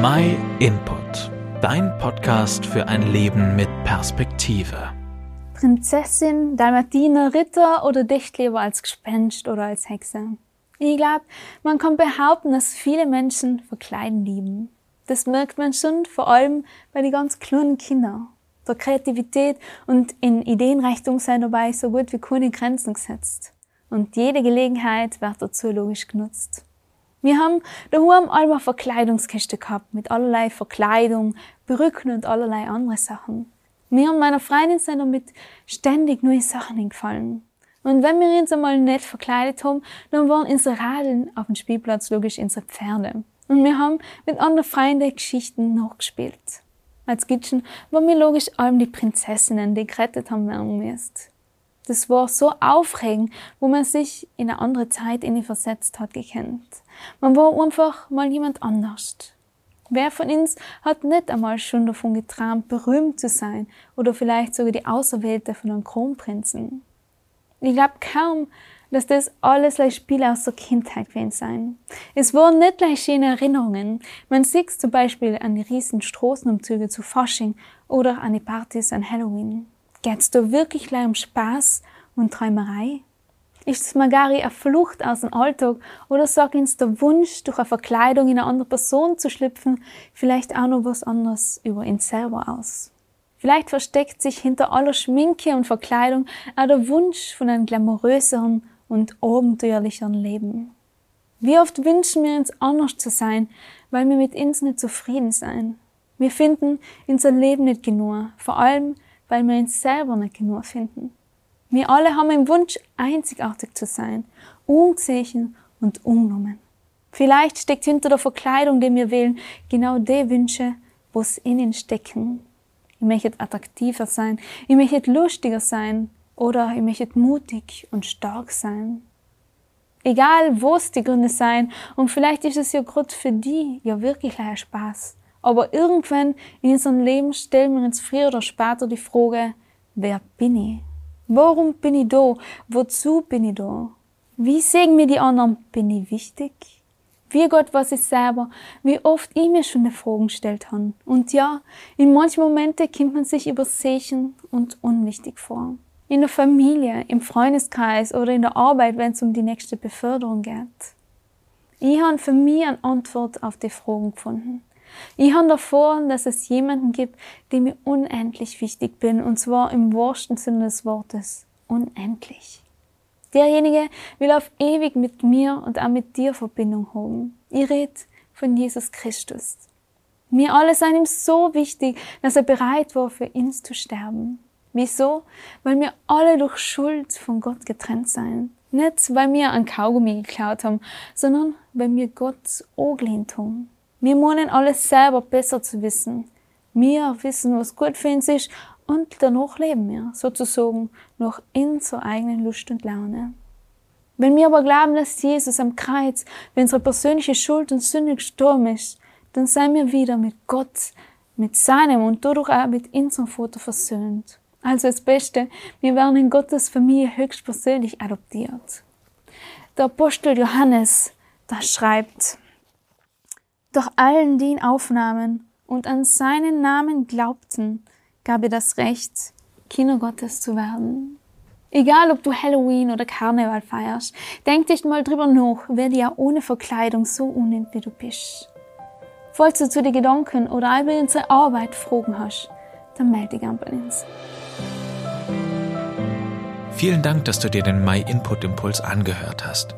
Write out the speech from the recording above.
My Input, dein Podcast für ein Leben mit Perspektive. Prinzessin, Dalmatiner, Ritter oder dich lieber als Gespenst oder als Hexe? Ich glaube, man kann behaupten, dass viele Menschen verkleiden lieben. Das merkt man schon vor allem bei den ganz kleinen Kindern. Der Kreativität und in Ideenreichtum sind dabei so gut wie keine Grenzen gesetzt. Und jede Gelegenheit wird dazu logisch genutzt. Wir haben daheim einmal Verkleidungskiste gehabt mit allerlei Verkleidung, Perücken und allerlei andere Sachen. Mir und meiner Freundin sind damit ständig neue Sachen eingefallen. Und wenn wir uns einmal nicht verkleidet haben, dann waren unsere Radeln auf dem Spielplatz logisch unsere Pferde. Und wir haben mit anderen Freunden Geschichten nachgespielt. Als Kitchen waren wir logisch allem die Prinzessinnen, die gerettet haben werden müsst. Das war so aufregend, wo man sich in eine andere Zeit in versetzt hat gekannt. Man war einfach mal jemand anders. Wer von uns hat nicht einmal schon davon geträumt, berühmt zu sein oder vielleicht sogar die Auserwählte von einem Kronprinzen? Ich glaube kaum, dass das alles gleich Spiele aus der Kindheit gewesen sein. Es waren nicht gleich schöne Erinnerungen. Man sieht zum Beispiel an die riesen Straßenumzüge zu Fasching oder an die Partys an Halloween. Geht's da wirklich gleich um Spaß und Träumerei? Ist es Magari eine Flucht aus dem Alltag oder sagt uns der Wunsch, durch eine Verkleidung in eine andere Person zu schlüpfen, vielleicht auch noch was anderes über ihn selber aus? Vielleicht versteckt sich hinter aller Schminke und Verkleidung auch der Wunsch von einem glamouröseren und abenteuerlicheren Leben. Wie oft wünschen wir uns anders zu sein, weil wir mit uns nicht zufrieden sein. Wir finden unser Leben nicht genug, vor allem weil wir uns selber nicht genug finden. Wir alle haben den Wunsch, einzigartig zu sein, ungesehen und ungenommen. Vielleicht steckt hinter der Verkleidung, die wir wählen, genau die Wünsche, was in ihnen stecken. Ich möchte attraktiver sein, ich möchte lustiger sein oder ich möchte mutig und stark sein. Egal, was die Gründe sein, und vielleicht ist es ja gerade für die ja wirklich ein Spaß. Aber irgendwann in unserem Leben stellen wir uns früher oder später die Frage, wer bin ich? Warum bin ich da? Wozu bin ich da? Wie sehen mir die anderen? Bin ich wichtig? Wie Gott was ich selber? Wie oft ich mir schon eine Frage gestellt habe. Und ja, in manchen Momenten kommt man sich übersehen und unwichtig vor. In der Familie, im Freundeskreis oder in der Arbeit, wenn es um die nächste Beförderung geht. Ich habe für mich eine Antwort auf die Fragen gefunden. Ich habe davor, dass es jemanden gibt, dem ich unendlich wichtig bin, und zwar im wahrsten Sinne des Wortes. Unendlich. Derjenige will auf ewig mit mir und auch mit dir Verbindung haben. Ich rede von Jesus Christus. Mir alle sind ihm so wichtig, dass er bereit war, für uns zu sterben. Wieso? Weil wir alle durch Schuld von Gott getrennt sind. Nicht, weil wir ein Kaugummi geklaut haben, sondern weil wir Gott angelehnt haben. Wir meinen alles selber besser zu wissen. Wir wissen, was gut für uns ist und danach leben wir, sozusagen, nach unserer eigenen Lust und Laune. Wenn wir aber glauben, dass Jesus am Kreuz für unsere persönliche Schuld und Sünde gestorben ist, dann seien wir wieder mit Gott, mit seinem und dadurch auch mit unserem Vater versöhnt. Also das Beste, wir werden in Gottes Familie höchstpersönlich adoptiert. Der Apostel Johannes, da schreibt, doch allen, die ihn aufnahmen und an seinen Namen glaubten, gab er das Recht, Kinder Gottes zu werden. Egal, ob du Halloween oder Karneval feierst, denk dich mal drüber nach, wer dir ohne Verkleidung so unnimmt, wie du bist. Falls du zu den Gedanken oder über unsere Arbeit Fragen hast, dann melde dich gern bei uns. Vielen Dank, dass du dir den My Input Impuls angehört hast.